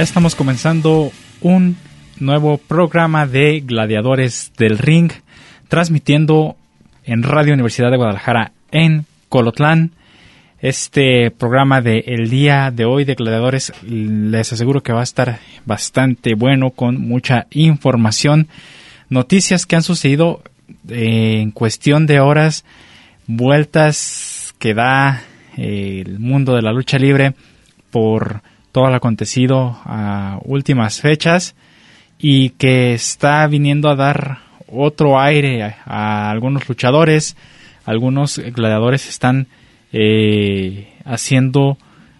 Estamos comenzando un nuevo programa de Gladiadores del Ring, transmitiendo en Radio Universidad de Guadalajara en Colotlán. Este programa de el día de hoy de Gladiadores les aseguro que va a estar bastante bueno con mucha información, noticias que han sucedido eh, en cuestión de horas, vueltas que da eh, el mundo de la lucha libre por todo lo acontecido a últimas fechas y que está viniendo a dar otro aire a, algunos luchadores, algunos gladiadores están eh, haciendo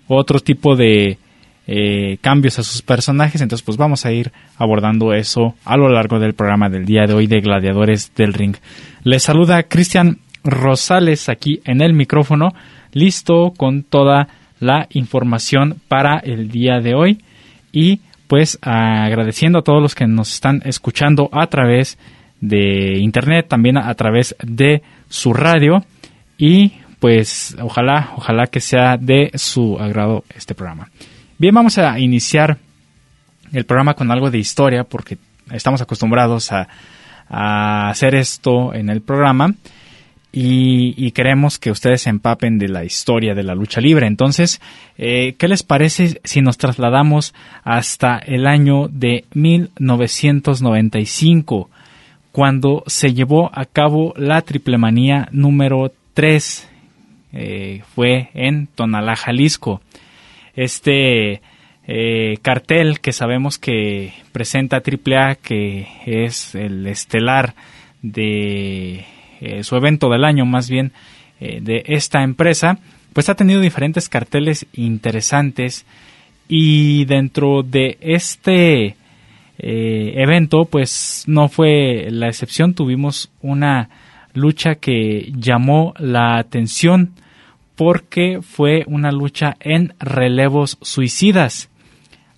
otro tipo de eh, cambios a sus personajes, entonces pues vamos a ir abordando eso a lo largo del programa del día de hoy de Gladiadores del Ring. Les saluda Cristian Rosales aquí en el micrófono, listo con toda la información para el día de hoy. Y pues agradeciendo a todos los que nos están escuchando a través de internet, también a través de su radio. Y pues ojalá, ojalá que sea de su agrado este programa. Bien, vamos a iniciar el programa con algo de historia porque estamos acostumbrados a, hacer esto en el programa y, queremos que ustedes se empapen de la historia de la lucha libre. Entonces, eh, ¿qué les parece si nos trasladamos hasta el año de 1995, cuando se llevó a cabo la triple manía número 3? Eh, fue en Tonalá, Jalisco. Este eh, cartel que sabemos que presenta AAA, que es el estelar de eh, su evento del año más bien eh, de esta empresa, pues ha tenido diferentes carteles interesantes y dentro de este eh, evento pues no fue la excepción, tuvimos una lucha que llamó la atención porque fue una lucha en relevos suicidas.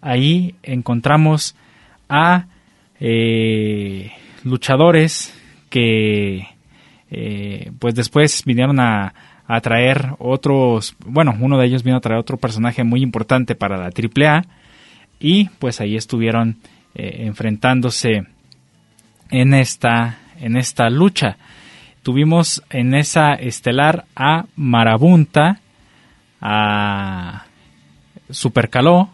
Ahí encontramos a luchadores que eh, pues después vinieron a, traer otros, bueno, uno de ellos vino a traer otro personaje muy importante para la AAA y pues ahí estuvieron eh, enfrentándose en esta, en esta lucha. Tuvimos en esa estelar a Marabunta, a Supercaló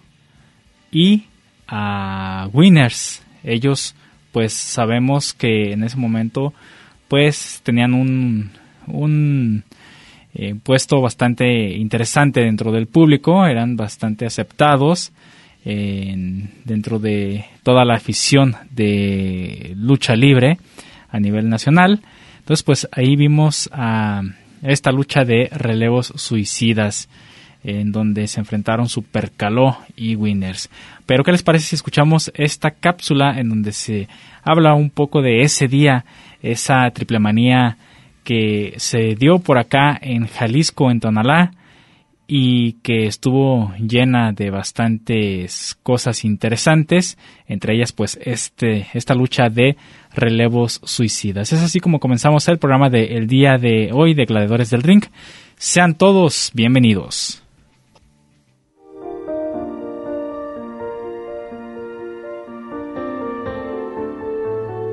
y a Winners. Ellos pues sabemos que en ese momento pues tenían un, un eh, puesto bastante interesante dentro del público, eran bastante aceptados dentro de toda la afición de lucha libre a nivel nacional. Entonces, pues ahí vimos a esta lucha de relevos suicidas en donde se enfrentaron Supercaló y Winners. Pero ¿qué les parece si escuchamos esta cápsula en donde se habla un poco de ese día esa triple manía que se dio por acá en Jalisco, en Tonalá, y que estuvo llena de bastantes cosas interesantes, entre ellas pues este, esta lucha de relevos suicidas. Es así como comenzamos el programa del día de hoy de Gladiadores del Ring. Sean todos bienvenidos.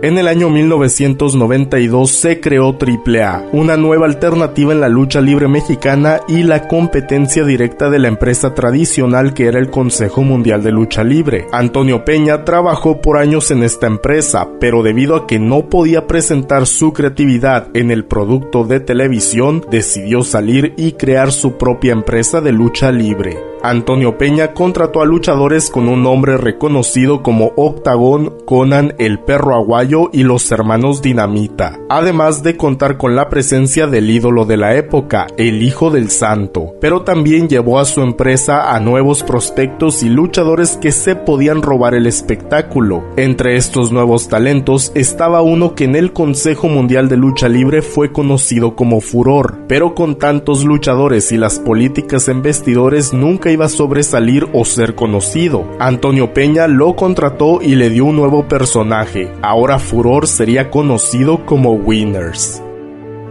En el año 1992 se creó AAA, una nueva alternativa en la lucha libre mexicana y la competencia directa de la empresa tradicional que era el Consejo Mundial de Lucha Libre. Antonio Peña trabajó por años en esta empresa, pero debido a que no podía presentar su creatividad en el producto de televisión, decidió salir y crear su propia empresa de lucha libre. Antonio Peña contrató a luchadores con un nombre reconocido como Octagón, Conan, el perro aguayo y los hermanos Dinamita, además de contar con la presencia del ídolo de la época, el Hijo del Santo, pero también llevó a su empresa a nuevos prospectos y luchadores que se podían robar el espectáculo. Entre estos nuevos talentos estaba uno que en el Consejo Mundial de Lucha Libre fue conocido como Furor, pero con tantos luchadores y las políticas en vestidores nunca iba a sobresalir o ser conocido. Antonio Peña lo contrató y le dio un nuevo personaje. Ahora Furor sería conocido como Winners.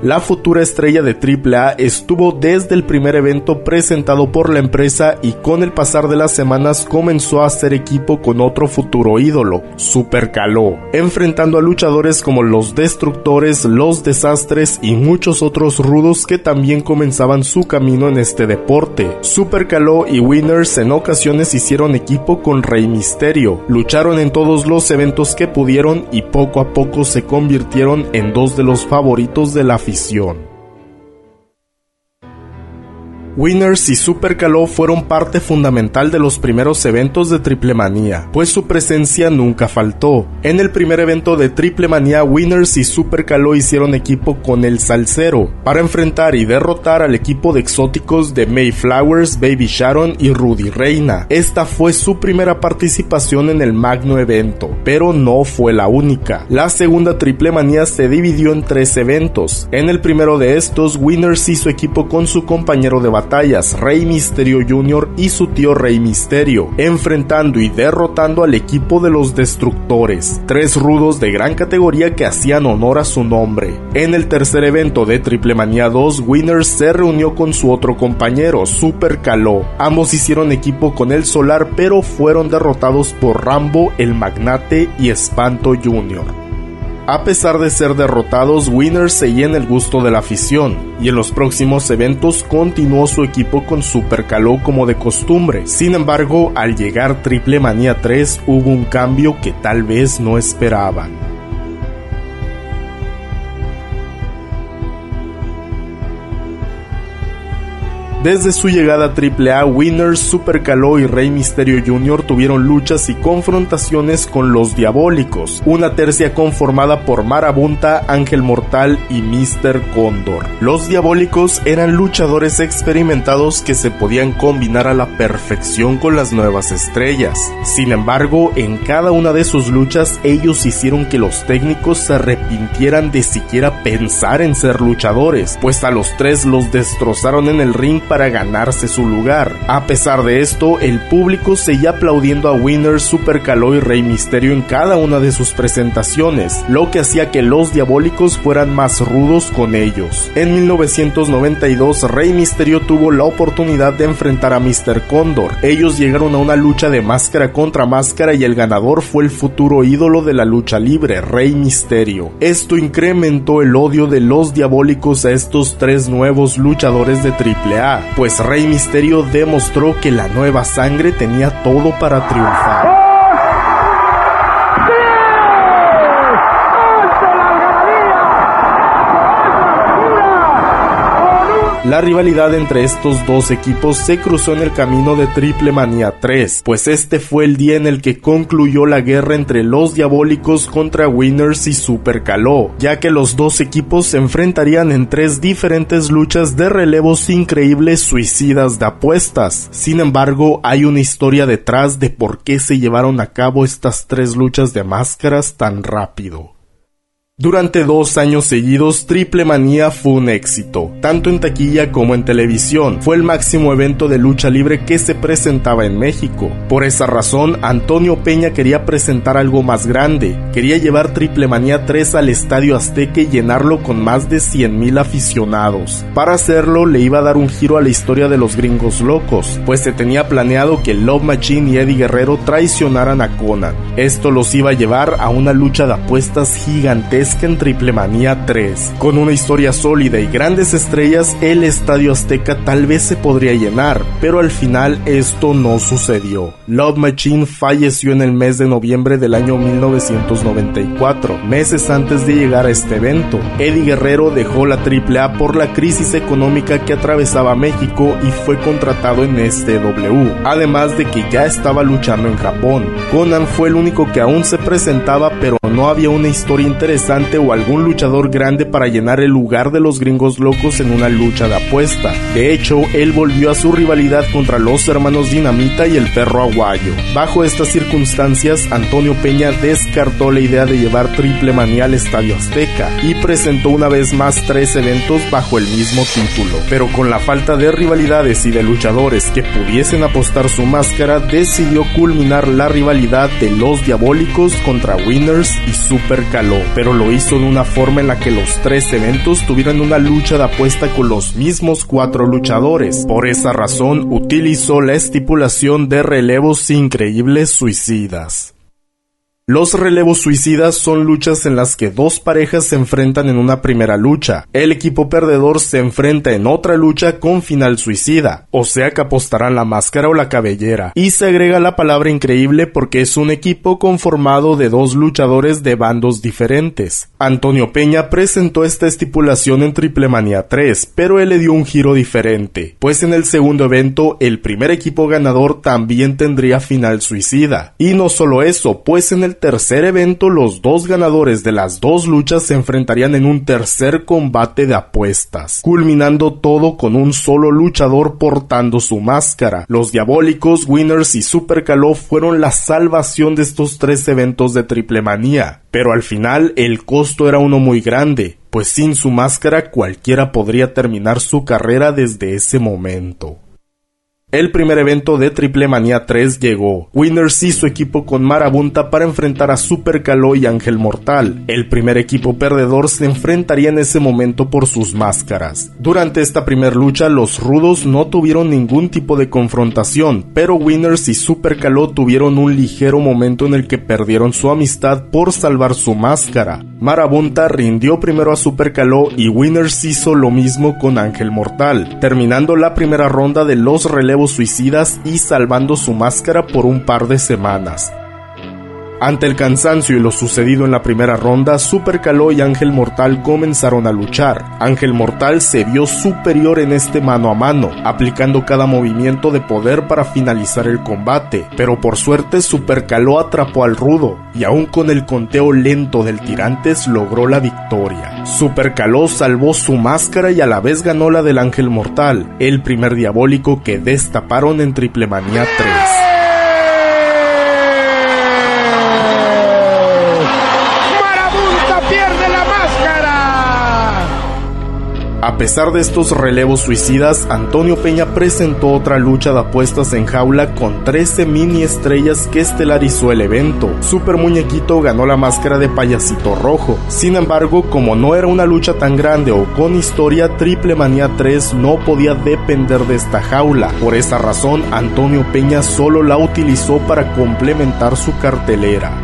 La futura estrella de AAA estuvo desde el primer evento presentado por la empresa y con el pasar de las semanas comenzó a hacer equipo con otro futuro ídolo, Super Caló, enfrentando a luchadores como los Destructores, los Desastres y muchos otros rudos que también comenzaban su camino en este deporte. Super Caló y Winners en ocasiones hicieron equipo con Rey Misterio, lucharon en todos los eventos que pudieron y poco a poco se convirtieron en dos de los favoritos de la afición visión. Winners y Super Caló fueron parte fundamental de los primeros eventos de Triple Manía, pues su presencia nunca faltó. En el primer evento de Triple Manía, Winners y Super Caló hicieron equipo con el Salcero para enfrentar y derrotar al equipo de exóticos de Mayflowers, Baby Sharon y Rudy Reina. Esta fue su primera participación en el magno evento, pero no fue la única. La segunda Triple Manía se dividió en tres eventos. En el primero de estos, Winners hizo equipo con su compañero de batalla batallas Rey Misterio Jr. y su tío Rey Misterio, enfrentando y derrotando al equipo de los Destructores, tres rudos de gran categoría que hacían honor a su nombre. En el tercer evento de Triple Manía 2, Winners se reunió con su otro compañero, Super Caló. Ambos hicieron equipo con el Solar, pero fueron derrotados por Rambo, el Magnate y Espanto Jr. A pesar de ser derrotados, Winners seguía en el gusto de la afición, y en los próximos eventos continuó su equipo con Super Caló como de costumbre. Sin embargo, al llegar Triple Manía 3 hubo un cambio que tal vez no esperaban. Desde su llegada a AAA, Winners, Super Caló y Rey Misterio Jr. tuvieron luchas y confrontaciones con los Diabólicos, una tercia conformada por Marabunta, Ángel Mortal y Mr. Cóndor. Los Diabólicos eran luchadores experimentados que se podían combinar a la perfección con las nuevas estrellas. Sin embargo, en cada una de sus luchas ellos hicieron que los técnicos se arrepintieran de siquiera pensar en ser luchadores, pues a los tres los destrozaron en el ring para ganarse su lugar. A pesar de esto, el público seguía aplaudiendo a Winners, Super Caló y Rey Misterio en cada una de sus presentaciones, lo que hacía que los diabólicos fueran más rudos con ellos. En 1992, Rey Misterio tuvo la oportunidad de enfrentar a Mr. Cóndor. Ellos llegaron a una lucha de máscara contra máscara y el ganador fue el futuro ídolo de la lucha libre, Rey Misterio. Esto incrementó el odio de los diabólicos a estos tres nuevos luchadores de AAA, pues Rey Misterio demostró que la nueva sangre tenía todo para triunfar. La rivalidad entre estos dos equipos se cruzó en el camino de Triple Manía 3, pues este fue el día en el que concluyó la guerra entre los diabólicos contra Winners y Super Caló, ya que los dos equipos se enfrentarían en tres diferentes luchas de relevos increíbles suicidas de apuestas. Sin embargo, hay una historia detrás de por qué se llevaron a cabo estas tres luchas de máscaras tan rápido. Durante dos años seguidos, Triple Manía fue un éxito, tanto en taquilla como en televisión. Fue el máximo evento de lucha libre que se presentaba en México. Por esa razón, Antonio Peña quería presentar algo más grande. Quería llevar Triple Manía 3 al Estadio Azteca y llenarlo con más de 100.000 aficionados. Para hacerlo, le iba a dar un giro a la historia de los gringos locos, pues se tenía planeado que Love Machine y Eddie Guerrero traicionaran a Conan. Esto los iba a llevar a una lucha de apuestas gigantesca en Triple Manía 3. Con una historia sólida y grandes estrellas, el Estadio Azteca tal vez se podría llenar, pero al final esto no sucedió. Love Machine falleció en el mes de noviembre del año 1994, meses antes de llegar a este evento. Eddie Guerrero dejó la AAA por la crisis económica que atravesaba México y fue contratado en STW, además de que ya estaba luchando en Japón. Conan fue el único que aún se presentaba, pero no había una historia interesante o algún luchador grande para llenar el lugar de los gringos locos en una lucha de apuesta. De hecho, él volvió a su rivalidad contra los hermanos Dinamita y el perro aguayo. Bajo estas circunstancias, Antonio Peña descartó la idea de llevar Triple Manía al Estadio Azteca y presentó una vez más tres eventos bajo el mismo título. Pero con la falta de rivalidades y de luchadores que pudiesen apostar su máscara, decidió culminar la rivalidad de los diabólicos contra Winners y Super Caló. Pero lo hizo de una forma en la que los tres eventos tuvieran una lucha de apuesta con los mismos cuatro luchadores. Por esa razón utilizó la estipulación de relevos increíbles suicidas. Los relevos suicidas son luchas en las que dos parejas se enfrentan en una primera lucha. El equipo perdedor se enfrenta en otra lucha con final suicida, o sea que apostarán la máscara o la cabellera. Y se agrega la palabra increíble porque es un equipo conformado de dos luchadores de bandos diferentes. Antonio Peña presentó esta estipulación en Triple Manía 3, pero él le dio un giro diferente, pues en el segundo evento el primer equipo ganador también tendría final suicida. Y no solo eso, pues en el tercer evento los dos ganadores de las dos luchas se enfrentarían en un tercer combate de apuestas, culminando todo con un solo luchador portando su máscara. Los diabólicos, Winners y Super Caló fueron la salvación de estos tres eventos de triple manía, pero al final el costo era uno muy grande, pues sin su máscara cualquiera podría terminar su carrera desde ese momento. El primer evento de Triple Manía 3 llegó. Winners su equipo con Marabunta para enfrentar a Super Caló y Ángel Mortal. El primer equipo perdedor se enfrentaría en ese momento por sus máscaras. Durante esta primera lucha, los rudos no tuvieron ningún tipo de confrontación, pero Winners y Super Caló tuvieron un ligero momento en el que perdieron su amistad por salvar su máscara. Marabunta rindió primero a Super Caló y Winners hizo lo mismo con Ángel Mortal, terminando la primera ronda de los relevos suicidas y salvando su máscara por un par de semanas. Ante el cansancio y lo sucedido en la primera ronda, Super Caló y Ángel Mortal comenzaron a luchar. Ángel Mortal se vio superior en este mano a mano, aplicando cada movimiento de poder para finalizar el combate, pero por suerte Super Caló atrapó al rudo, y aún con el conteo lento del Tirantes logró la victoria. Super Caló salvó su máscara y a la vez ganó la del Ángel Mortal, el primer diabólico que destaparon en Triple Manía 3. A pesar de estos relevos suicidas, Antonio Peña presentó otra lucha de apuestas en jaula con 13 mini estrellas que estelarizó el evento. Super Muñequito ganó la máscara de payasito rojo. Sin embargo, como no era una lucha tan grande o con historia, Triple Manía 3 no podía depender de esta jaula. Por esta razón, Antonio Peña solo la utilizó para complementar su cartelera.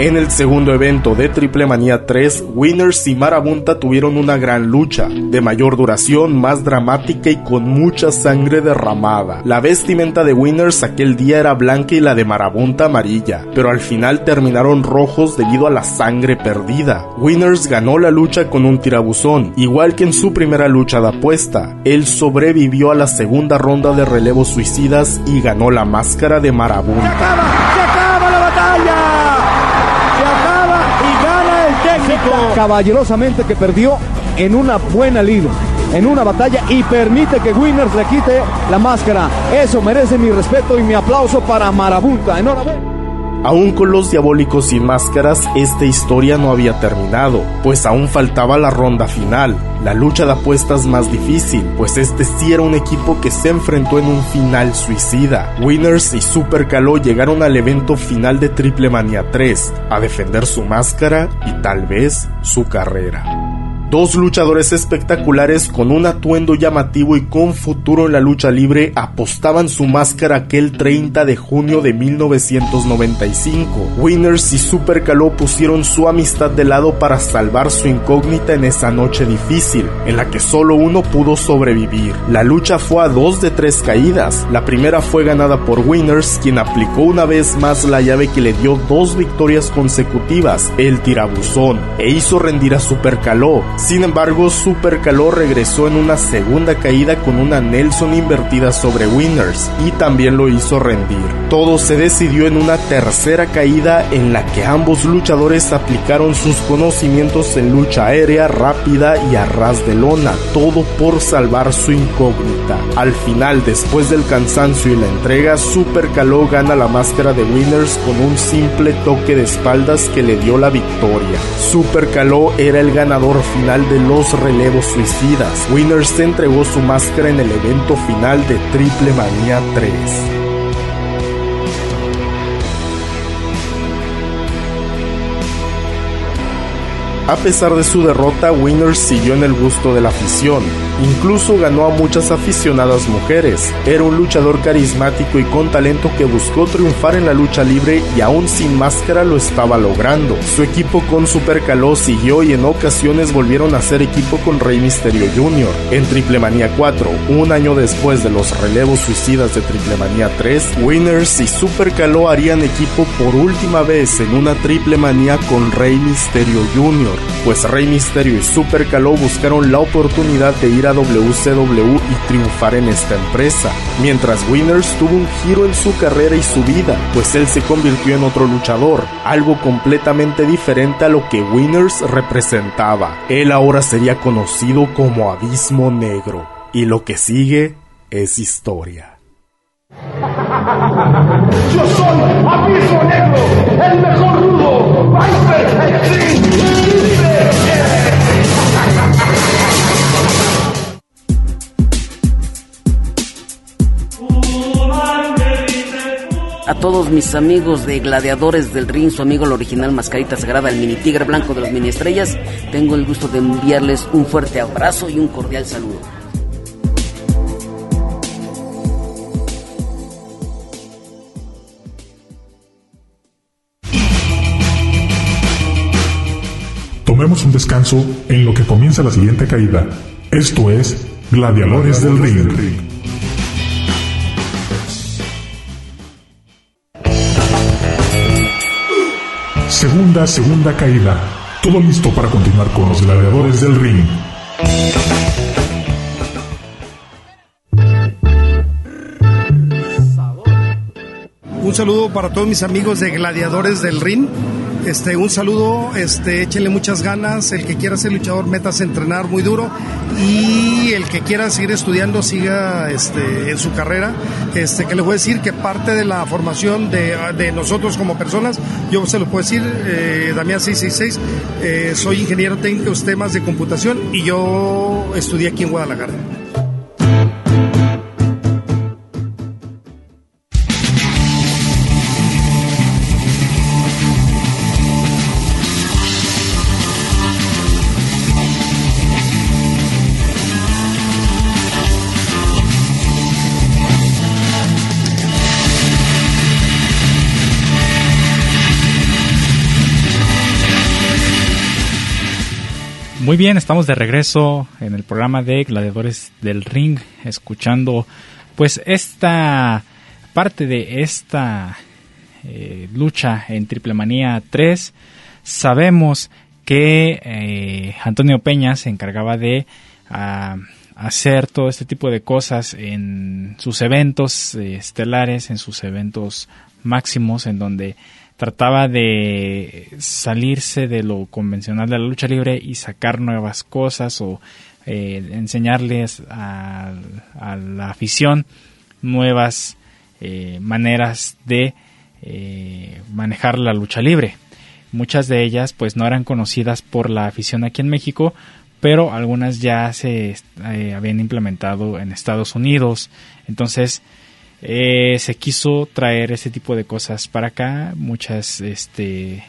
En el segundo evento de Triple Manía 3, Winners y Marabunta tuvieron una gran lucha, de mayor duración, más dramática y con mucha sangre derramada. La vestimenta de Winners aquel día era blanca y la de Marabunta amarilla, pero al final terminaron rojos debido a la sangre perdida. Winners ganó la lucha con un tirabuzón, igual que en su primera lucha de apuesta. Él sobrevivió a la segunda ronda de relevos suicidas y ganó la máscara de Marabunta. Caballerosamente que perdió en una buena lid, en una batalla y permite que Winners le quite la máscara. Eso merece mi respeto y mi aplauso para Marabunta. Enhorabuena. Aún con los diabólicos sin máscaras, esta historia no había terminado, pues aún faltaba la ronda final, la lucha de apuestas más difícil, pues este sí era un equipo que se enfrentó en un final suicida. Winners y Super Caló llegaron al evento final de Triple Mania 3, a defender su máscara y tal vez su carrera. Dos luchadores espectaculares con un atuendo llamativo y con futuro en la lucha libre apostaban su máscara aquel 30 de junio de 1995. Winners y Super Caló pusieron su amistad de lado para salvar su incógnita en esa noche difícil, en la que solo uno pudo sobrevivir. La lucha fue a dos de tres caídas. La primera fue ganada por Winners, quien aplicó una vez más la llave que le dio dos victorias consecutivas, el tirabuzón, e hizo rendir a Super Caló sin embargo, Super Calor regresó en una segunda caída con una Nelson invertida sobre Winners y también lo hizo rendir. Todo se decidió en una tercera caída en la que ambos luchadores aplicaron sus conocimientos en lucha aérea rápida y a ras de lona, todo por salvar su incógnita. Al final, después del cansancio y la entrega, Super Caló gana la máscara de Winners con un simple toque de espaldas que le dio la victoria. Super Caló era el ganador final de los relevos suicidas. Winners entregó su máscara en el evento final de Triple Manía 3. A pesar de su derrota, Winners siguió en el gusto de la afición. Incluso ganó a muchas aficionadas mujeres. Era un luchador carismático y con talento que buscó triunfar en la lucha libre y aún sin máscara lo estaba logrando. Su equipo con Super Caló siguió y en ocasiones volvieron a ser equipo con Rey Misterio Jr. En Triple Manía 4, un año después de los relevos suicidas de Triple Manía 3, Winners y Super Caló harían equipo por última vez en una Triple Manía con Rey Misterio Jr pues Rey Misterio y Super Caló buscaron la oportunidad de ir a WCW y triunfar en esta empresa, mientras Winners tuvo un giro en su carrera y su vida, pues él se convirtió en otro luchador, algo completamente diferente a lo que Winners representaba. Él ahora sería conocido como Abismo Negro, y lo que sigue es historia. Yo soy Abismo Negro, el mejor. A todos mis amigos de Gladiadores del Ring, su amigo el original Mascarita Sagrada, el mini tigre blanco de las mini estrellas, tengo el gusto de enviarles un fuerte abrazo y un cordial saludo. Tomemos un descanso en lo que comienza la siguiente caída. Esto es Gladiadores del Ring. Segunda, segunda caída. Todo listo para continuar con los gladiadores del ring. Un saludo para todos mis amigos de Gladiadores del Ring. Este, un saludo, este, muchas ganas. El que quiera ser luchador, metas a entrenar muy duro. Y el que quiera seguir estudiando, siga este, en su carrera. Este, que les voy a decir que parte de la formación de, nosotros como personas, yo se lo puedo decir, eh, Damián 666, eh, soy ingeniero técnico en temas de computación y yo estudié aquí en Guadalajara. Muy bien, estamos de regreso en el programa de Gladiadores del Ring, escuchando pues esta parte de esta eh, lucha en Triple Manía 3. Sabemos que eh, Antonio Peña se encargaba de ah, hacer todo este tipo de cosas en sus eventos eh, estelares, en sus eventos máximos, en donde trataba de salirse de lo convencional de la lucha libre y sacar nuevas cosas o eh, enseñarles a, la afición nuevas eh, maneras de eh, manejar la lucha libre. Muchas de ellas pues no eran conocidas por la afición aquí en México, pero algunas ya se habían implementado en Estados Unidos. Entonces eh, se quiso traer ese tipo de cosas para acá, muchas este,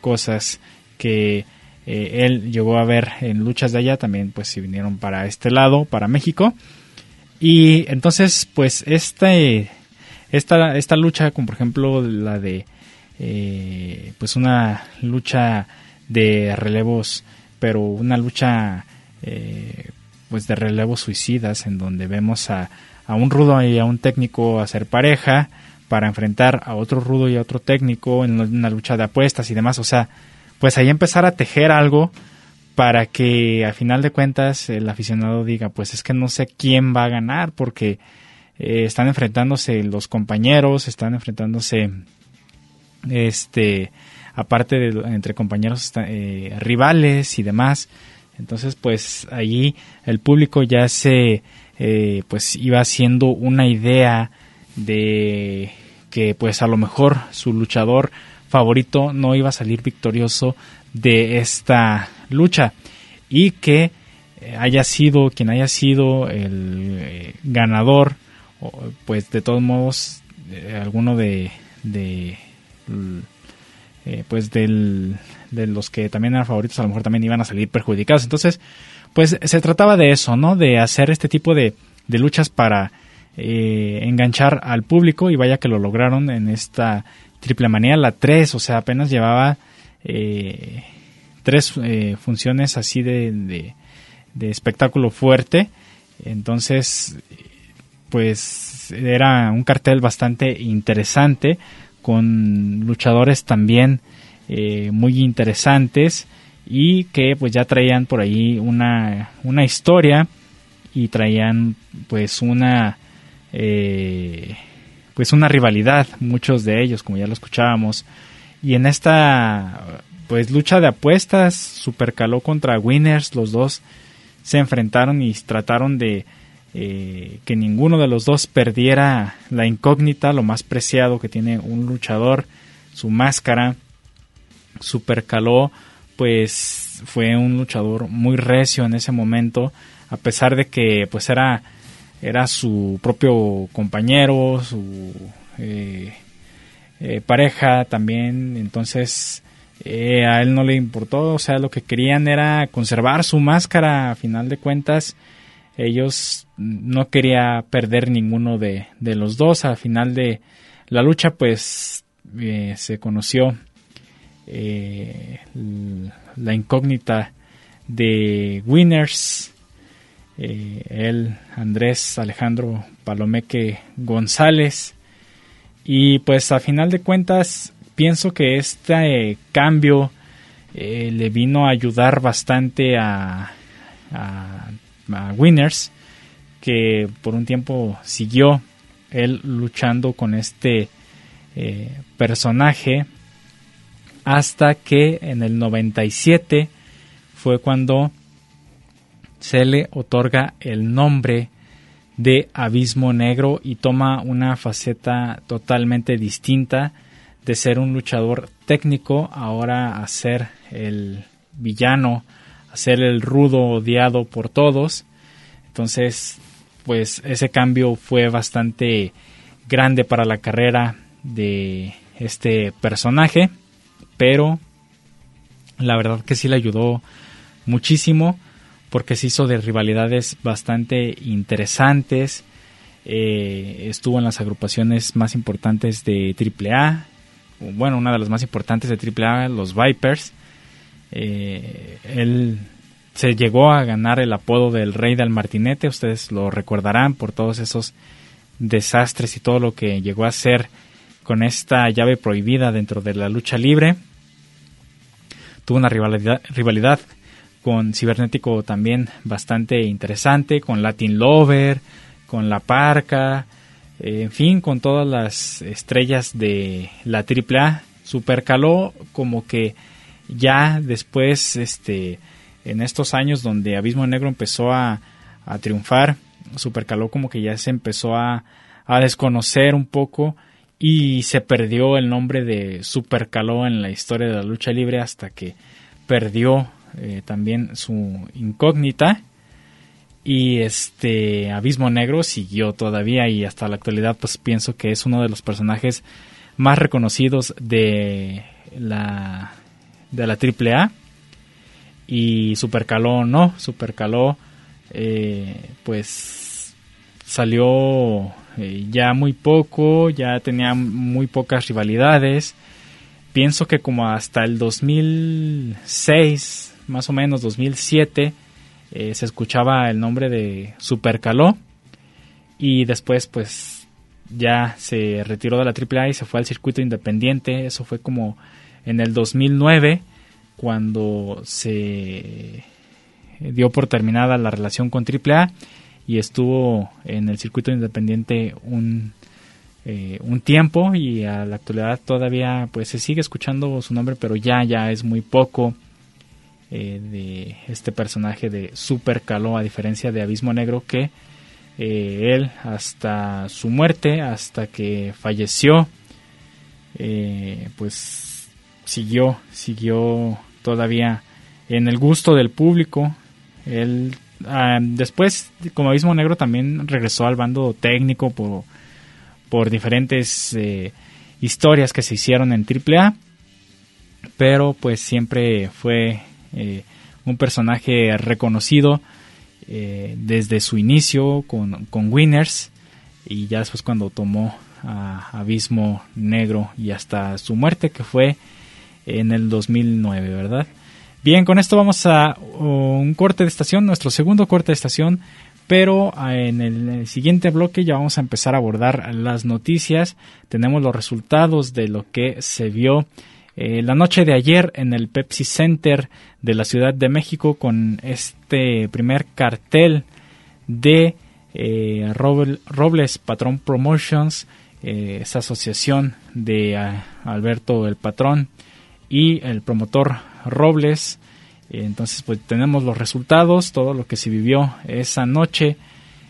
cosas que él llegó a ver en luchas de allá también pues se vinieron para este lado, para México. Y entonces pues este esta, esta lucha, como por ejemplo la de eh, pues una lucha de relevos, pero una lucha eh, pues de relevos suicidas en donde vemos a, a un rudo y a un técnico hacer pareja para enfrentar a otro rudo y a otro técnico en una lucha de apuestas y demás. O sea, pues ahí empezar a tejer algo para que al final de cuentas el aficionado diga, pues es que no sé quién va a ganar porque eh, están enfrentándose los compañeros, están enfrentándose, este, aparte de entre compañeros eh, rivales y demás. Entonces, pues allí el público ya se, eh, pues iba haciendo una idea de que, pues a lo mejor su luchador favorito no iba a salir victorioso de esta lucha. Y que haya sido quien haya sido el ganador pues de todos modos eh, alguno de, de eh, pues del, de los que también eran favoritos a lo mejor también iban a salir perjudicados. Entonces pues se trataba de eso no de hacer este tipo de, de luchas para eh, enganchar al público y vaya que lo lograron en esta triple manía la 3 o sea apenas llevaba tres funciones así de, de, de espectáculo fuerte. Entonces pues era un cartel bastante interesante con luchadores también eh, muy interesantes y que pues ya traían por ahí una, una historia y traían pues una eh, pues una rivalidad muchos de ellos como ya lo escuchábamos y en esta pues lucha de apuestas Supercaló contra Winners los dos se enfrentaron y trataron de eh, que ninguno de los dos perdiera la incógnita, lo más preciado que tiene un luchador, su máscara. Super Caló, pues fue un luchador muy recio en ese momento, a pesar de que pues era, era su propio compañero, su eh, eh, pareja también, entonces a él no le importó, o sea, lo que querían era conservar su máscara, a final de cuentas, ellos no quería perder ninguno de, los dos. Al final de la lucha, pues eh, se conoció eh, la incógnita de Winners. Eh, él, Andrés Alejandro Palomeque González. Y pues a final de cuentas, pienso que este cambio le vino a ayudar bastante a, Winners, que por un tiempo siguió él luchando con este eh, personaje hasta que en el 97 fue cuando se le otorga el nombre de Abismo Negro y toma una faceta totalmente distinta de ser un luchador técnico ahora a ser el villano ser el rudo odiado por todos. Entonces, pues ese cambio fue bastante grande para la carrera de este personaje, pero la verdad que sí le ayudó muchísimo porque se hizo de rivalidades bastante interesantes. Eh, estuvo en las agrupaciones más importantes de AAA, bueno, una de las más importantes de AAA, los Vipers. Eh, él se llegó a ganar el apodo del Rey del Martinete, ustedes lo recordarán por todos esos desastres y todo lo que llegó a hacer con esta llave prohibida dentro de la lucha libre. Tuvo una rivalidad, rivalidad con Cibernético también bastante interesante, con Latin Lover, con La Parca, eh, en fin, con todas las estrellas de la AAA. Supercaló como que ya después, este, en estos años donde Abismo Negro empezó a, a triunfar, Supercaló como que ya se empezó a, a desconocer un poco y se perdió el nombre de Super Caló en la historia de la lucha libre hasta que perdió eh, también su incógnita. Y este Abismo Negro siguió todavía y hasta la actualidad pues pienso que es uno de los personajes más reconocidos de la de la AAA y Super Caló no, Super Caló eh, pues salió eh, ya muy poco, ya tenía muy pocas rivalidades. Pienso que como hasta el 2006, más o menos 2007, eh, se escuchaba el nombre de Super Caló y después pues ya se retiró de la AAA y se fue al circuito independiente. Eso fue como en el 2009 cuando se dio por terminada la relación con AAA y estuvo en el circuito independiente un, eh, un tiempo y a la actualidad todavía pues se sigue escuchando su nombre pero ya ya es muy poco eh, de este personaje de Super Caló a diferencia de Abismo Negro que eh, él hasta su muerte hasta que falleció pues siguió siguió todavía en el gusto del público. Él ah, después, como Abismo Negro, también regresó al bando técnico por, por diferentes eh, historias que se hicieron en AAA. Pero pues siempre fue eh, un personaje reconocido eh, desde su inicio con, con Winners y ya después cuando tomó a Abismo Negro y hasta su muerte que fue en el 2009, ¿verdad? Bien, con esto vamos a un corte de estación, nuestro segundo corte de estación, pero ah, en el siguiente bloque ya vamos a empezar a abordar las noticias. Tenemos los resultados de lo que se vio eh, la noche de ayer en el Pepsi Center de la Ciudad de México con este primer cartel de eh, Robles Patrón Promotions, eh, esa asociación de ah, Alberto el Patrón y el promotor Robles. Entonces, pues tenemos los resultados, todo lo que se vivió esa noche,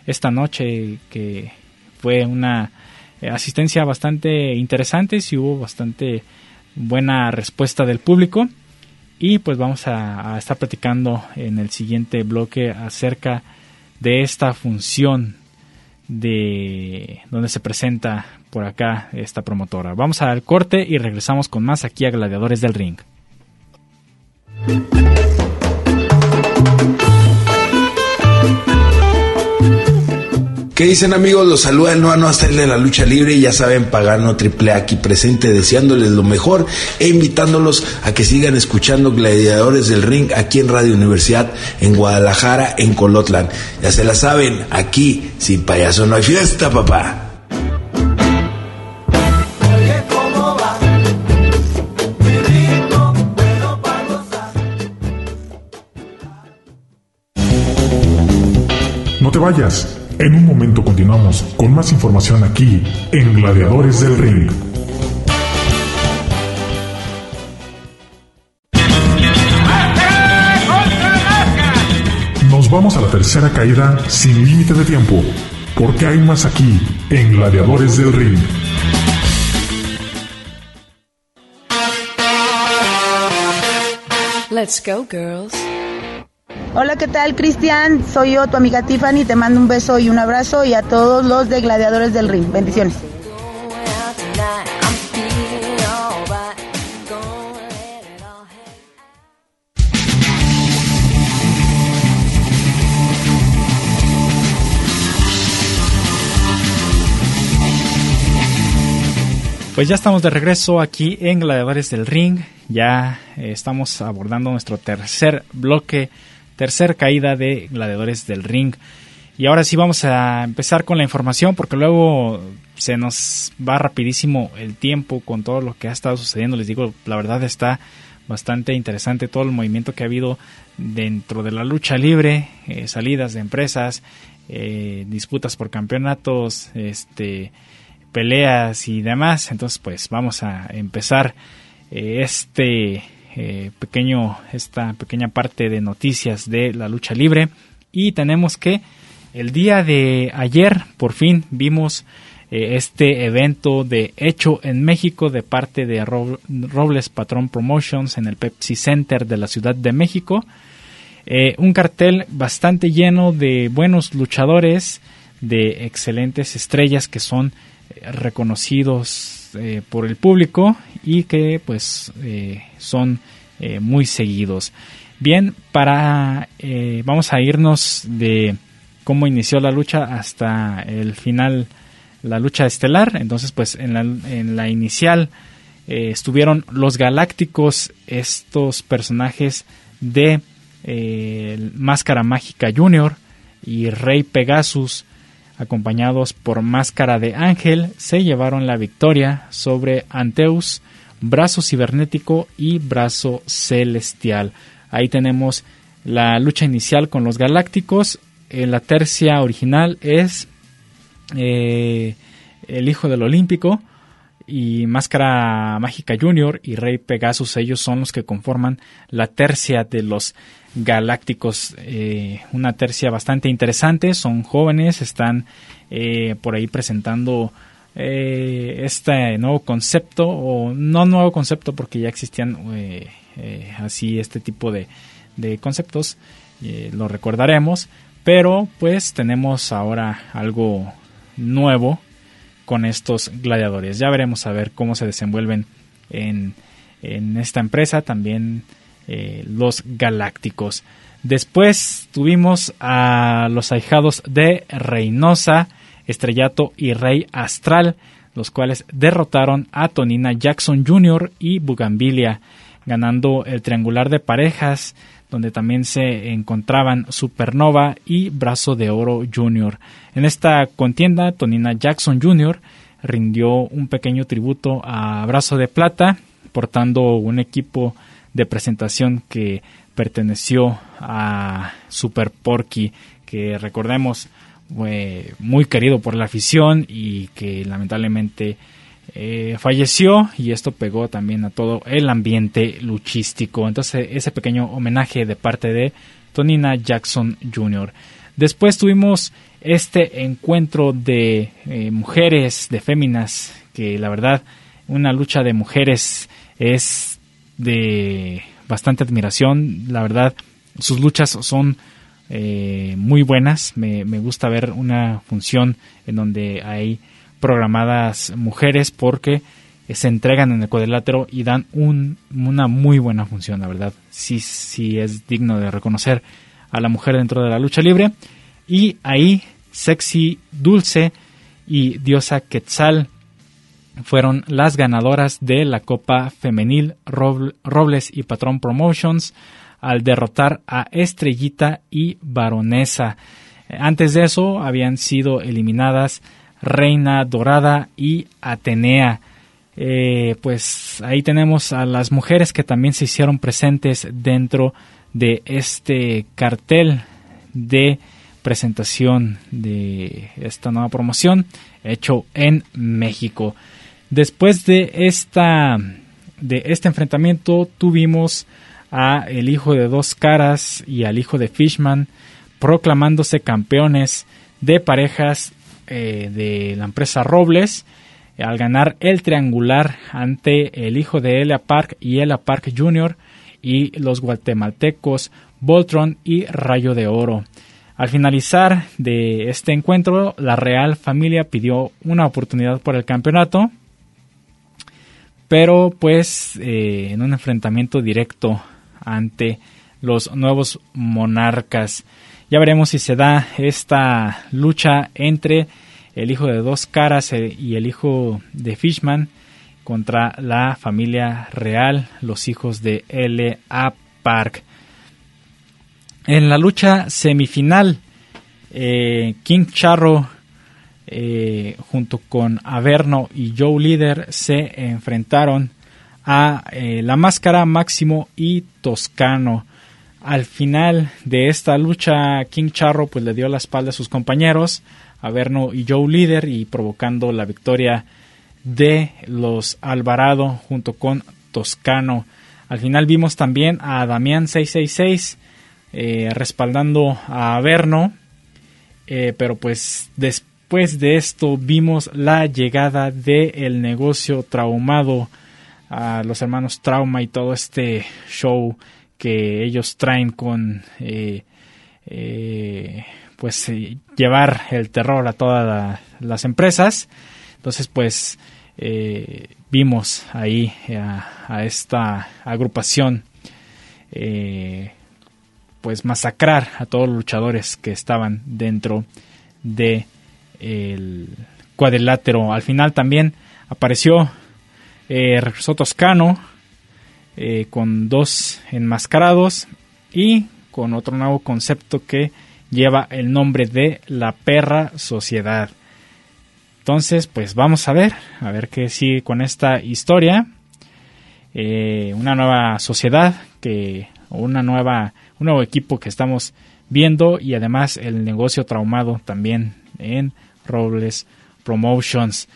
esta noche que fue una eh, asistencia bastante interesante, si hubo bastante buena respuesta del público. Y pues vamos a, a, estar platicando en el siguiente bloque acerca de esta función de donde se presenta por acá esta promotora. Vamos al corte y regresamos con más aquí a Gladiadores del Ring. ¿Qué dicen amigos? Los saluda el Noano hasta el de la lucha libre y ya saben, Pagano Triple aquí presente deseándoles lo mejor e invitándolos a que sigan escuchando Gladiadores del Ring aquí en Radio Universidad en Guadalajara, en Colotlan. Ya se la saben, aquí sin payaso no hay fiesta, papá. Vayas. En un momento continuamos con más información aquí en Gladiadores del Ring. Nos vamos a la tercera caída sin límite de tiempo, porque hay más aquí en Gladiadores del Ring. Let's go, girls. Hola, ¿qué tal, Cristian? Soy yo, tu amiga Tiffany. Te mando un beso y un abrazo y a todos los de Gladiadores del Ring. Bendiciones. Pues ya estamos de regreso aquí en Gladiadores del Ring. Ya eh, estamos abordando nuestro tercer bloque, tercer caída de Gladiadores del Ring. Y ahora sí vamos a empezar con la información porque luego se nos va rapidísimo el tiempo con todo lo que ha estado sucediendo. Les digo, la verdad está bastante interesante todo el movimiento que ha habido dentro de la lucha libre, eh, salidas de empresas, eh, disputas por campeonatos, este peleas y demás. Entonces, pues vamos a empezar eh, este eh, pequeño, esta pequeña parte de noticias de la lucha libre. Y tenemos que el día de ayer, por fin, vimos eh, este evento de hecho en México de parte de Robles Patrón Promotions en el Pepsi Center de la Ciudad de México. Eh, un cartel bastante lleno de buenos luchadores, de excelentes estrellas que son eh, por el público y que pues son muy seguidos. Bien, para vamos a irnos de cómo inició la lucha hasta el final la lucha estelar. Entonces, pues en la, en la inicial eh, estuvieron los galácticos, estos personajes de eh, Máscara Mágica Junior y Rey Pegasus, acompañados por Máscara de Ángel, se llevaron la victoria sobre Anteus, Brazo Cibernético y Brazo Celestial. Ahí tenemos la lucha inicial con los galácticos. En la tercia original es eh, el hijo del Olímpico y Máscara Mágica Junior y Rey Pegasus, ellos son los que conforman la tercia de los galácticos. Eh, una tercia bastante interesante, son jóvenes, están eh, por ahí presentando este nuevo concepto, o no nuevo concepto porque ya existían así este tipo de, de conceptos, lo recordaremos, pero pues tenemos ahora algo nuevo con estos gladiadores. Ya veremos a ver cómo se desenvuelven en, esta empresa también eh, los galácticos. Después tuvimos a los ahijados de Reynosa, Estrellato y Rey Astral, los cuales derrotaron a Tonina Jackson Jr. y Bugambilia, ganando el triangular de parejas donde también se encontraban Supernova y Brazo de Oro Jr. En esta contienda, Tonina Jackson Jr. rindió un pequeño tributo a Brazo de Plata, portando un equipo de presentación que perteneció a Super Porky, que recordemos fue muy querido por la afición y que lamentablemente eh, falleció y esto pegó también a todo el ambiente luchístico. Entonces ese pequeño homenaje de parte de Tonina Jackson Jr. Después tuvimos este encuentro de eh, mujeres, de féminas, que la verdad una lucha de mujeres es de bastante admiración. La verdad sus luchas son eh, muy buenas. Me, me gusta ver una función en donde hay programadas mujeres porque se entregan en el cuadrilátero y dan un, una muy buena función, la verdad. Sí, sí es digno de reconocer a la mujer dentro de la lucha libre. Y ahí, Sexy Dulce y Diosa Quetzal fueron las ganadoras de la Copa Femenil Robles y Patrón Promotions al derrotar a Estrellita y Baronesa. Antes de eso habían sido eliminadas Reina Dorada y Atenea. Eh, pues ahí tenemos a las mujeres que también se hicieron presentes dentro de este cartel de presentación de esta nueva promoción hecho en México. Después de esta de este enfrentamiento tuvimos a el hijo de dos caras y al hijo de Fishman proclamándose campeones de parejas eh, de la empresa Robles eh, al ganar el triangular ante el hijo de Elia Park y Elia Park Jr. y los guatemaltecos Voltron y Rayo de Oro. Al finalizar de este encuentro, la Real Familia pidió una oportunidad por el campeonato, pero pues eh, en un enfrentamiento directo ante los nuevos monarcas. Ya veremos si se da esta lucha entre el hijo de dos caras eh, y el hijo de Fishman contra la familia real, los hijos de L.A. Park. En la lucha semifinal, eh, King Charro eh, junto con Averno y Joe Líder se enfrentaron a La Máscara, Máximo y Toscano. Al final de esta lucha, King Charro pues le dio la espalda a sus compañeros, Averno y Joe líder y provocando la victoria de los Alvarado junto con Toscano. Al final vimos también a Damián 666 eh, respaldando a Averno, eh, pero pues después de esto vimos la llegada del el negocio traumado a los hermanos Trauma y todo este show que ellos traen con eh, eh, pues eh, llevar el terror a todas las empresas. Entonces pues vimos ahí a, esta agrupación pues masacrar a todos los luchadores que estaban dentro de el cuadrilátero. Al final también apareció eh, regresó eh, con dos enmascarados y con otro nuevo concepto que lleva el nombre de la perra sociedad. Entonces, pues vamos a ver, a ver qué sigue con esta historia. Eh, una nueva sociedad que, una nueva, un nuevo equipo que estamos viendo y además el negocio traumado también en Robles Promotions.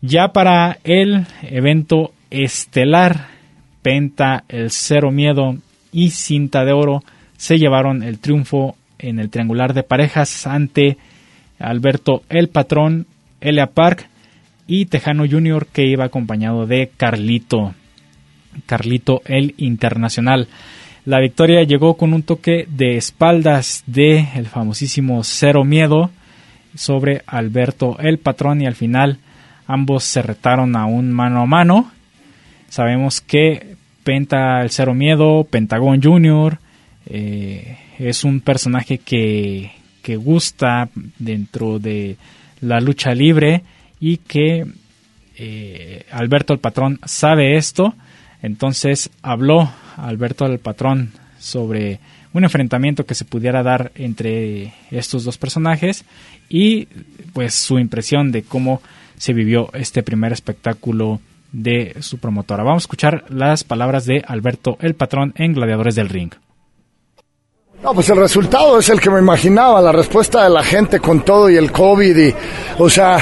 Ya para el evento estelar, Penta, el Cero Miedo y Cinta de Oro se llevaron el triunfo en el triangular de parejas ante Alberto el Patrón, Elia Park y Tejano Jr. que iba acompañado de Carlito. Carlito el Internacional. La victoria llegó con un toque de espaldas de el famosísimo Cero Miedo sobre Alberto el Patrón y al final Ambos se retaron a un mano a mano. Sabemos que Penta el Cero Miedo, Pentagón Jr., eh, es un personaje que, que gusta dentro de la lucha libre y que eh, Alberto el Patrón sabe esto. Entonces habló Alberto el Patrón sobre un enfrentamiento que se pudiera dar entre estos dos personajes y pues su impresión de cómo se vivió este primer espectáculo de su promotora. Vamos a escuchar las palabras de Alberto el Patrón en Gladiadores del Ring. No, pues el resultado es el que me imaginaba, la respuesta de la gente con todo y el COVID. Y, o sea,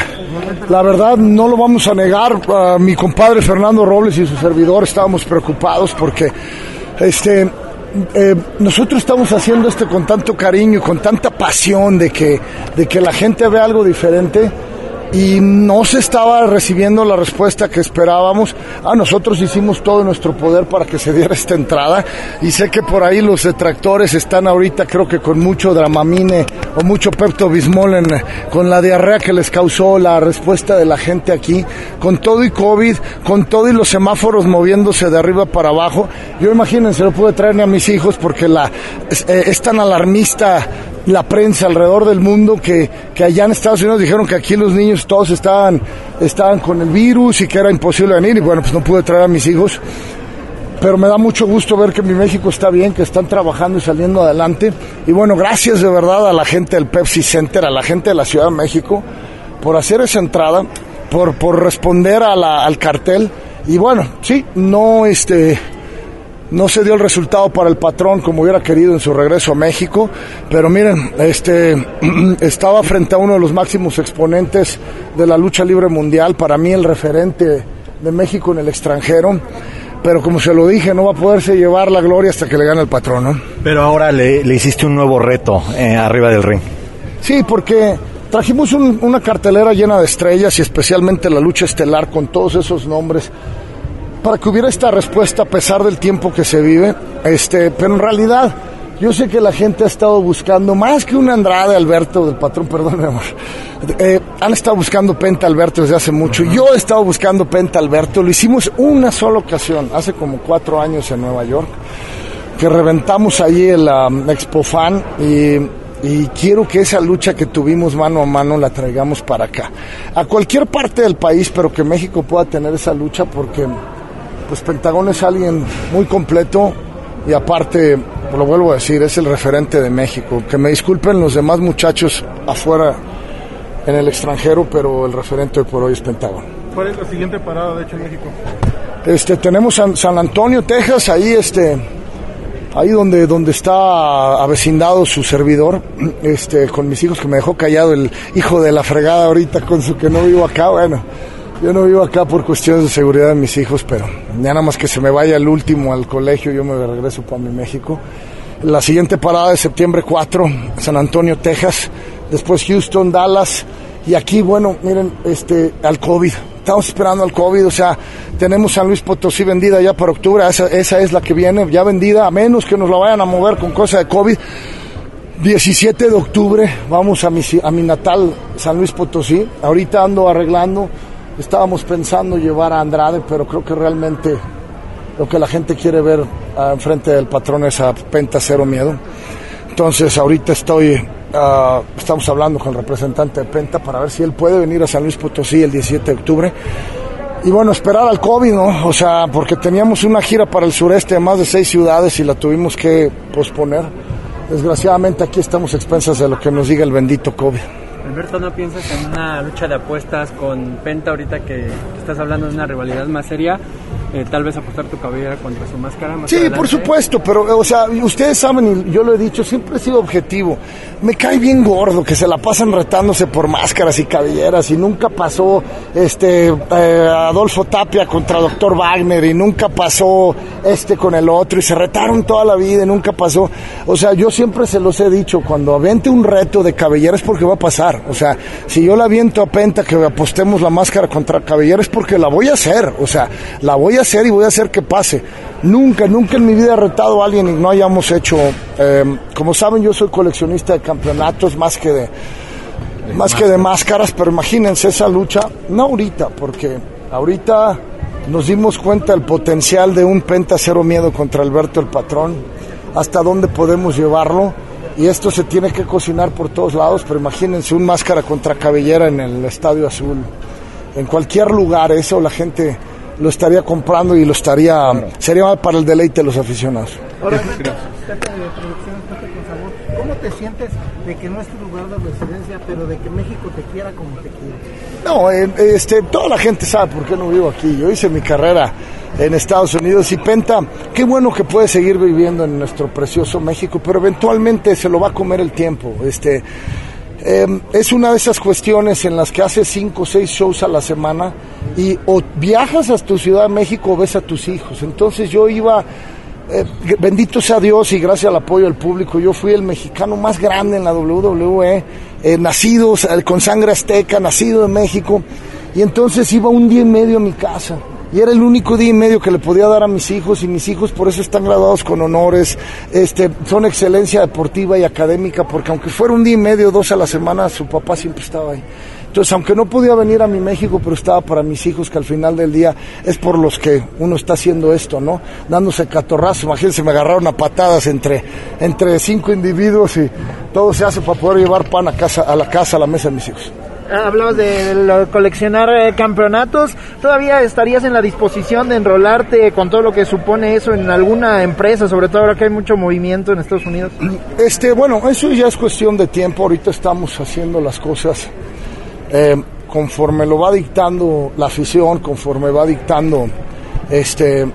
la verdad no lo vamos a negar. mi compadre Fernando Robles y su servidor estábamos preocupados porque este, eh, nosotros estamos haciendo esto con tanto cariño con tanta pasión de que, de que la gente vea algo diferente y no se estaba recibiendo la respuesta que esperábamos. Ah, nosotros hicimos todo nuestro poder para que se diera esta entrada y sé que por ahí los detractores están ahorita creo que con mucho dramamine o mucho pepto bismol con la diarrea que les causó la respuesta de la gente aquí, con todo y COVID, con todo y los semáforos moviéndose de arriba para abajo. Yo imagínense, no pude traer ni a mis hijos porque la, es, eh, es tan alarmista la prensa alrededor del mundo que, que, allá en Estados Unidos dijeron que aquí los niños todos estaban, estaban con el virus y que era imposible venir y bueno, pues no pude traer a mis hijos. Pero me da mucho gusto ver que mi México está bien, que están trabajando y saliendo adelante. Y bueno, gracias de verdad a la gente del Pepsi Center, a la gente de la Ciudad de México, por hacer esa entrada, por, por responder a la, al cartel. Y bueno, sí, no este no se dio el resultado para el patrón como hubiera querido en su regreso a México, pero miren, este estaba frente a uno de los máximos exponentes de la lucha libre mundial, para mí el referente de México en el extranjero. Pero como se lo dije, no va a poderse llevar la gloria hasta que le gane el patrón, ¿no? Pero ahora le, hiciste un nuevo reto eh, arriba del ring. Sí, porque trajimos una cartelera llena de estrellas y especialmente la lucha estelar con todos esos nombres para que hubiera esta respuesta a pesar del tiempo que se vive. Este, pero en realidad, yo sé que la gente ha estado buscando, más que un Andrade Alberto del patrón, perdón, mi amor. Eh, han estado buscando Penta Alberto desde hace mucho. Yo he estado buscando Penta Alberto. Lo hicimos una sola ocasión, hace como cuatro años en Nueva York, que reventamos allí el um, Expo Fan y, y quiero que esa lucha que tuvimos mano a mano la traigamos para acá. A cualquier parte del país, pero que México pueda tener esa lucha porque pues Pentagón es alguien muy completo y aparte, lo vuelvo a decir, es el referente de México. Que me disculpen los demás muchachos afuera en el extranjero, pero el referente por hoy es Pentagón. ¿Cuál es la siguiente parada, de hecho, en México? Este, tenemos San, San Antonio, Texas, ahí este, ahí donde, donde está avecindado su servidor, este, con mis hijos que me dejó callado el hijo de la fregada ahorita con su que no vivo acá, bueno yo no vivo acá por cuestiones de seguridad de mis hijos, pero ya nada más que se me vaya el último al colegio, yo me regreso para mi México. La siguiente parada es septiembre 4, San Antonio, Texas. Después Houston, Dallas Y aquí, bueno, miren, este, al COVID. Estamos esperando al COVID, o sea, tenemos San Luis Potosí vendida ya para octubre, esa, es la que viene, ya vendida, a menos que nos la vayan a mover con cosa de COVID. 17 de octubre vamos a mi, a mi natal San Luis Potosí. Ahorita ando arreglando, estábamos pensando llevar a Andrade, pero creo que realmente lo que la gente quiere ver ah, enfrente del patrón es a Penta Cero Miedo. Entonces ahorita estoy, ah, estamos hablando con el representante de Penta para ver si él puede venir a San Luis Potosí el 17 de octubre. Y bueno, esperar al COVID, ¿no? O sea, porque teníamos una gira para el sureste de más de seis ciudades y la tuvimos que posponer. Desgraciadamente aquí estamos expensas de lo que nos diga el bendito COVID. Alberto, ¿no piensas en una lucha de apuestas con Penta ahorita que, estás hablando de una rivalidad más seria? Eh, tal vez apostar tu cabellera contra su máscara más Sí, adelante? por supuesto, pero, o sea, ustedes saben, y yo lo he dicho, siempre he sido objetivo. Me cae bien gordo que se la pasan retándose por máscaras y cabelleras y nunca pasó este eh, Adolfo Tapia contra Doctor Wagner y nunca pasó este con el otro y se retaron toda la vida y nunca pasó. O sea, yo siempre se los he dicho, cuando aviente un reto de cabellera es porque va a pasar. O sea, si yo la aviento a Penta que apostemos la máscara contra cabellera es porque la voy a hacer. O sea, la voy a hacer y voy a hacer que pase. Nunca, nunca en mi vida he retado a alguien y no hayamos hecho. eh, como saben, yo soy coleccionista de campeonatos más que de más que de máscaras, pero imagínense esa lucha, no ahorita, porque ahorita nos dimos cuenta del potencial de un Penta Cero Miedo contra Alberto el Patrón, hasta dónde podemos llevarlo, y esto se tiene que cocinar por todos lados, pero imagínense un máscara contra cabellera en el Estadio Azul, en cualquier lugar, eso la gente lo estaría comprando y lo estaría, sería para el deleite de los aficionados. Ahora, te sientes de que no es tu lugar de residencia, pero de que México te quiera como te quiere? No, este, toda la gente sabe por qué no vivo aquí. Yo hice mi carrera en Estados Unidos y Penta, qué bueno que puede seguir viviendo en nuestro precioso México, pero eventualmente se lo va a comer el tiempo. Este, eh, es una de esas cuestiones en las que haces cinco o seis shows a la semana y o viajas a tu Ciudad de México o ves a tus hijos. Entonces yo iba eh, bendito sea Dios y gracias al apoyo del público, yo fui el mexicano más grande en la WWE, eh, nacido con sangre azteca, nacido en México, y entonces iba un día y medio a mi casa. Y era el único día y medio que le podía dar a mis hijos y mis hijos por eso están graduados con honores, este, son excelencia deportiva y académica, porque aunque fuera un día y medio, dos a la semana, su papá siempre estaba ahí. Entonces, aunque no podía venir a mi México, pero estaba para mis hijos, que al final del día es por los que uno está haciendo esto, ¿no? Dándose catorrazo. Imagínense, me agarraron a patadas entre, entre cinco individuos y todo se hace para poder llevar pan a, casa, a la casa, a la mesa de mis hijos. Ah, Hablabas de, coleccionar eh, campeonatos. ¿Todavía estarías en la disposición de enrolarte con todo lo que supone eso en alguna empresa, sobre todo ahora que hay mucho movimiento en Estados Unidos? Este, bueno, eso ya es cuestión de tiempo. Ahorita estamos haciendo las cosas eh, conforme lo va dictando la afición, conforme va dictando este,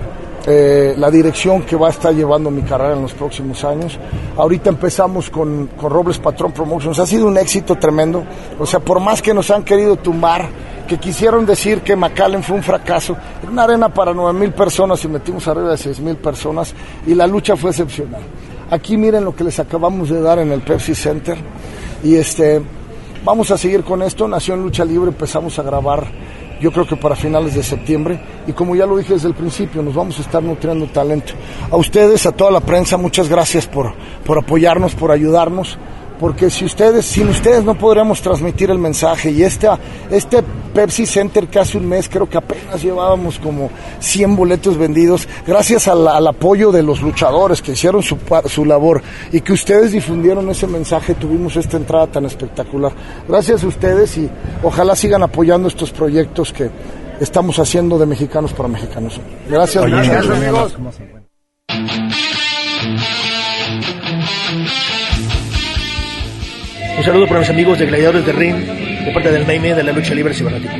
eh, la dirección que va a estar llevando mi carrera en los próximos años. Ahorita empezamos con, con Robles Patrón Promotions. Ha sido un éxito tremendo. O sea, por más que nos han querido tumbar, que quisieron decir que McAllen fue un fracaso, era una arena para 9 mil personas y metimos arriba de 6 mil personas y la lucha fue excepcional. Aquí miren lo que les acabamos de dar en el Pepsi Center y este vamos a seguir con esto. Nació en Lucha Libre, empezamos a grabar yo creo que para finales de septiembre y como ya lo dije desde el principio, nos vamos a estar nutriendo talento. A ustedes, a toda la prensa, muchas gracias por, por apoyarnos, por ayudarnos, porque si ustedes, sin ustedes no podríamos transmitir el mensaje y este, este Pepsi Center que hace un mes creo que apenas llevábamos como 100 boletos vendidos, gracias al, al apoyo de los luchadores que hicieron su, su labor y que ustedes difundieron ese mensaje, tuvimos esta entrada tan espectacular. Gracias a ustedes y ojalá sigan apoyando estos proyectos que estamos haciendo de mexicanos para mexicanos. Gracias, Oye, muchas Gracias, gracias. amigos. Un saludo para mis amigos de Gladiadores de Ring, de parte del Maime de la lucha libre cibernética.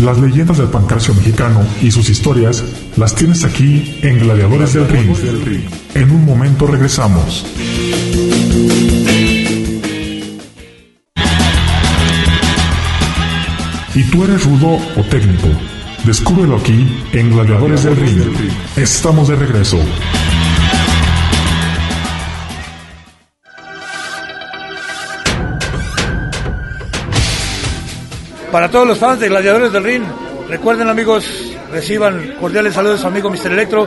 Las leyendas del pancarcio mexicano y sus historias las tienes aquí en Gladiadores del Ring. En un momento regresamos. ¿Y tú eres rudo o técnico? Descúbrelo aquí en Gladiadores del Ring. Estamos de regreso. Para todos los fans de Gladiadores del Ring, recuerden amigos, reciban cordiales saludos a su amigo Mr. Electro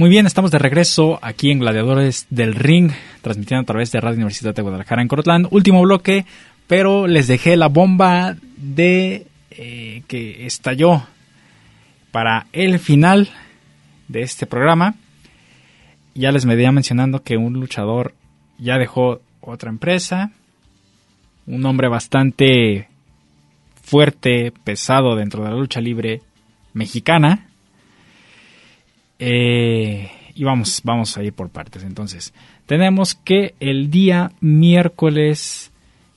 Muy bien, estamos de regreso aquí en Gladiadores del Ring, transmitiendo a través de Radio Universidad de Guadalajara en Cortland. Último bloque, pero les dejé la bomba de eh, que estalló para el final de este programa. Ya les me venía mencionando que un luchador ya dejó otra empresa, un hombre bastante fuerte, pesado dentro de la lucha libre mexicana eh, y vamos, vamos a ir por partes. Entonces, tenemos que el día miércoles,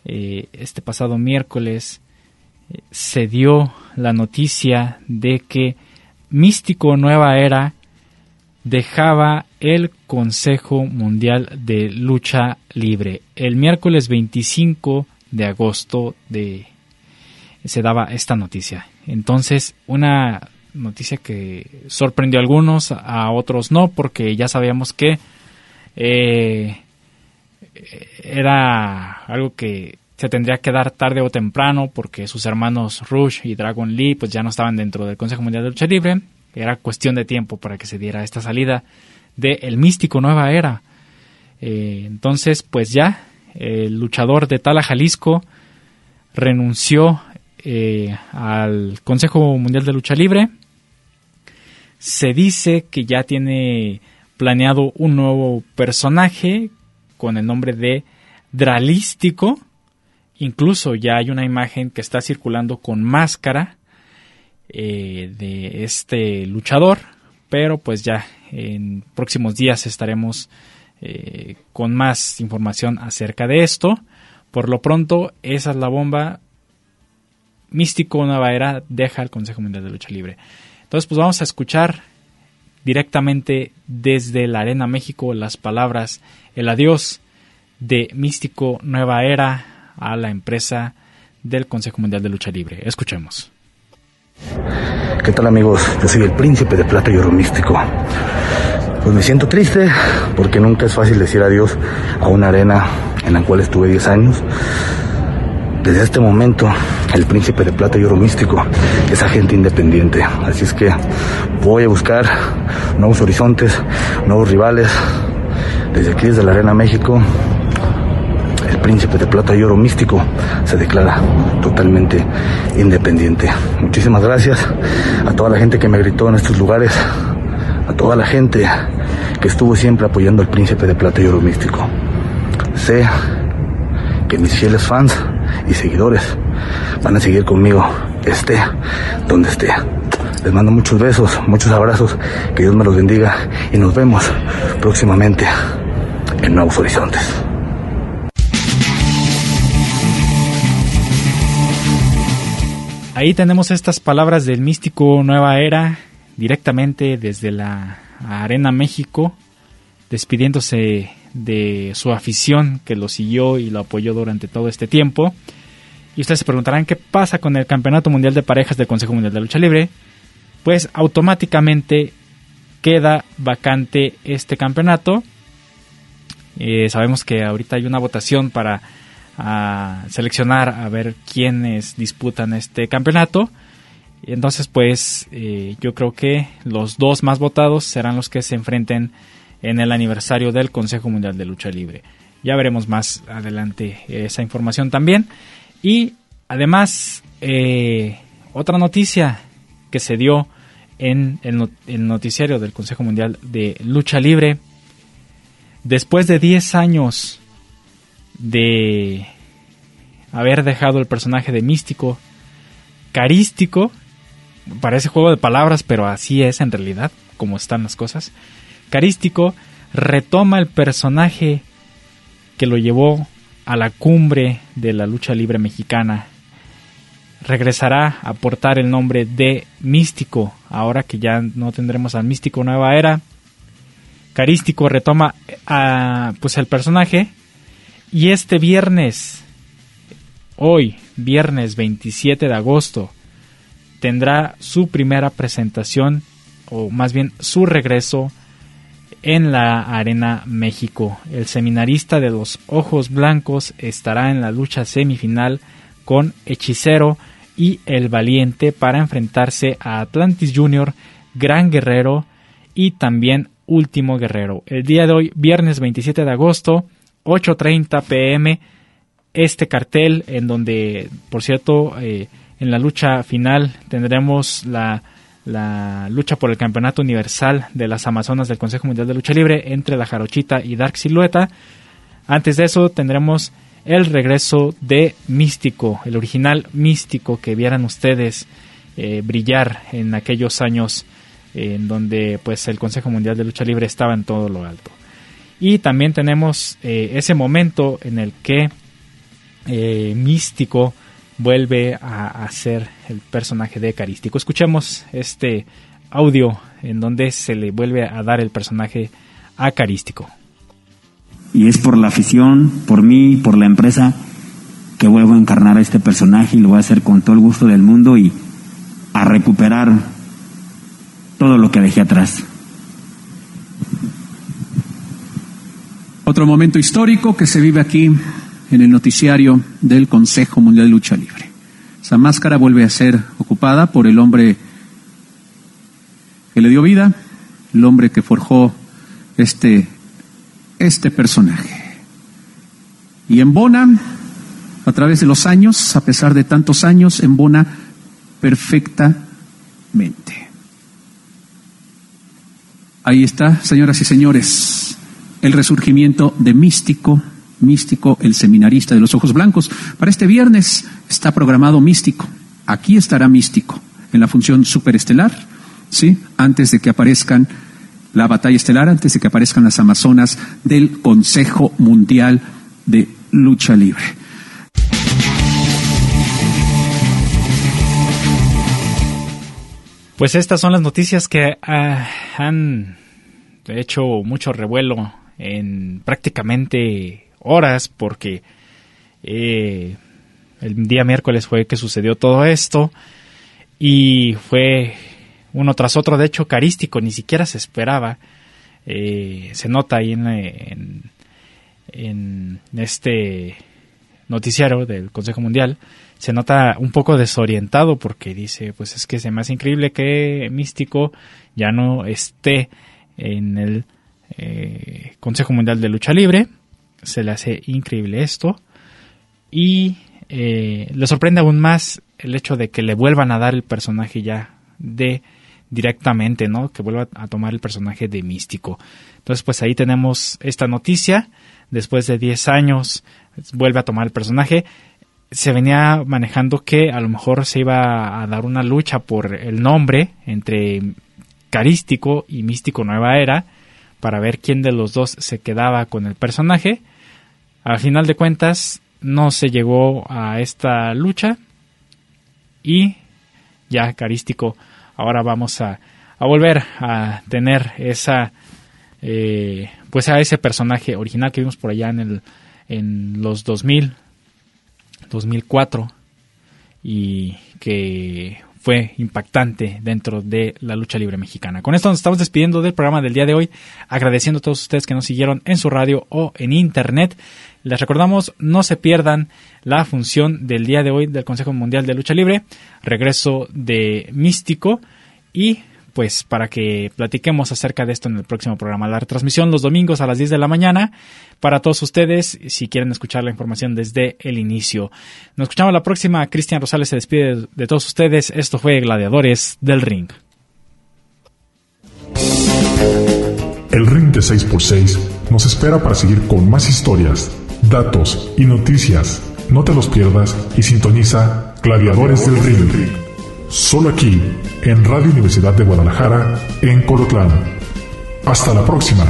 eh, este pasado miércoles, eh, se dio la noticia de que Místico Nueva Era dejaba el Consejo Mundial de Lucha Libre. El miércoles 25 de agosto de, se daba esta noticia. Entonces, una noticia que sorprendió a algunos, a otros no, porque ya sabíamos que eh, era algo que se tendría que dar tarde o temprano porque sus hermanos Rush y Dragon Lee pues ya no estaban dentro del Consejo Mundial de Lucha Libre. Era cuestión de tiempo para que se diera esta salida de El Místico Nueva Era. Eh, entonces pues ya el luchador de Tala Jalisco renunció eh, al Consejo Mundial de Lucha Libre se dice que ya tiene planeado un nuevo personaje con el nombre de Dralístico. Incluso ya hay una imagen que está circulando con máscara eh, de este luchador. Pero pues ya en próximos días estaremos eh, con más información acerca de esto. Por lo pronto, esa es la bomba. Místico Nueva Era deja el Consejo Mundial de Lucha Libre. Entonces, pues vamos a escuchar directamente desde la Arena México las palabras, el adiós de Místico Nueva Era a la empresa del Consejo Mundial de Lucha Libre. Escuchemos. ¿Qué tal amigos? Yo soy el príncipe de plata y oro místico. Pues me siento triste porque nunca es fácil decir adiós a una arena en la cual estuve 10 años desde este momento, el príncipe de plata y oro místico es agente independiente. Así es que voy a buscar nuevos horizontes, nuevos rivales. Desde aquí, desde la Arena México, el príncipe de plata y oro místico se declara totalmente independiente. Muchísimas gracias a toda la gente que me gritó en estos lugares, a toda la gente que estuvo siempre apoyando al príncipe de plata y oro místico. Sé que mis fieles fans y seguidores van a seguir conmigo, esté donde esté. Les mando muchos besos, muchos abrazos, que Dios me los bendiga y nos vemos próximamente en Nuevos Horizontes. Ahí tenemos estas palabras del místico Nueva Era directamente desde la Arena México, despidiéndose de su afición que lo siguió y lo apoyó durante todo este tiempo. Y ustedes se preguntarán qué pasa con el Campeonato Mundial de Parejas del Consejo Mundial de Lucha Libre. Pues automáticamente queda vacante este campeonato. Eh, sabemos que ahorita hay una votación para ah, seleccionar a ver quiénes disputan este campeonato. Entonces, pues eh, yo creo que los dos más votados serán los que se enfrenten en el aniversario del Consejo Mundial de Lucha Libre. Ya veremos más adelante esa información también. Y además, eh, otra noticia que se dio en el, noticiario del Consejo Mundial de Lucha Libre. Después de 10 años de haber dejado el personaje de místico, carístico, parece juego de palabras, pero así es en realidad, como están las cosas. Carístico retoma el personaje que lo llevó a la cumbre de la lucha libre mexicana. Regresará a portar el nombre de Místico, ahora que ya no tendremos al Místico Nueva Era. Carístico retoma pues el personaje y este viernes, hoy, viernes 27 de agosto, tendrá su primera presentación o más bien su regreso en la Arena México. El seminarista de los Ojos Blancos estará en la lucha semifinal con Hechicero y El Valiente para enfrentarse a Atlantis Junior, Gran Guerrero y también Último Guerrero. El día de hoy, viernes 27 de agosto, 8.30 pm, este cartel en donde, por cierto, eh, en la lucha final tendremos la, la, lucha por el campeonato universal de las Amazonas del Consejo Mundial de Lucha Libre entre la Jarochita y Dark Silueta. Antes de eso tendremos el regreso de Místico, el original Místico que vieran ustedes eh, brillar en aquellos años en donde pues el Consejo Mundial de Lucha Libre estaba en todo lo alto. Y también tenemos eh, ese momento en el que eh, Místico vuelve a, ser el personaje de Carístico. Escuchemos este audio en donde se le vuelve a dar el personaje a Carístico. Y es por la afición, por mí, por la empresa, que vuelvo a encarnar a este personaje y lo voy a hacer con todo el gusto del mundo y a recuperar todo lo que dejé atrás. Otro momento histórico que se vive aquí en el noticiario del Consejo Mundial de Lucha Libre. Esa máscara vuelve a ser ocupada por el hombre que le dio vida, el hombre que forjó este, este personaje. Y embona, a través de los años, a pesar de tantos años, embona perfectamente. Ahí está, señoras y señores, el resurgimiento de Místico, Místico, el seminarista de los ojos blancos. Para este viernes está programado Místico. Aquí estará Místico, en la función superestelar, ¿sí? Antes de que aparezcan la batalla estelar, antes de que aparezcan las Amazonas del Consejo Mundial de Lucha Libre. Pues estas son las noticias que ah, han hecho mucho revuelo en prácticamente horas porque eh, el día miércoles fue que sucedió todo esto y fue uno tras otro, de hecho carístico, ni siquiera se esperaba. Eh, se nota ahí en, en, este noticiario del Consejo Mundial, se nota un poco desorientado porque dice, pues es que me hace increíble que Místico ya no esté en el eh, Consejo Mundial de Lucha Libre. Se le hace increíble esto. Y eh, le sorprende aún más el hecho de que le vuelvan a dar el personaje ya de directamente, ¿no? Que vuelva a tomar el personaje de místico. Entonces, pues ahí tenemos esta noticia. Después de 10 años, vuelve a tomar el personaje. Se venía manejando que a lo mejor se iba a dar una lucha por el nombre entre Carístico y Místico Nueva Era para ver quién de los dos se quedaba con el personaje. Al final de cuentas no se llegó a esta lucha y ya Carístico ahora vamos a, volver a tener esa eh, pues a ese personaje original que vimos por allá en el en los 2000 2004 y que fue impactante dentro de la lucha libre mexicana. Con esto nos estamos despidiendo del programa del día de hoy, agradeciendo a todos ustedes que nos siguieron en su radio o en internet. Les recordamos, no se pierdan la función del día de hoy del Consejo Mundial de Lucha Libre, regreso de Místico y pues para que platiquemos acerca de esto en el próximo programa. La retransmisión los domingos a las 10 de la mañana para todos ustedes si quieren escuchar la información desde el inicio. Nos escuchamos la próxima. Cristian Rosales se despide de todos ustedes. Esto fue Gladiadores del Ring. El Ring de 6x6 nos espera para seguir con más historias, datos y noticias. No te los pierdas y sintoniza Gladiadores del Ring. Solo aquí, en Radio Universidad de Guadalajara, en Colotlán. Hasta la próxima.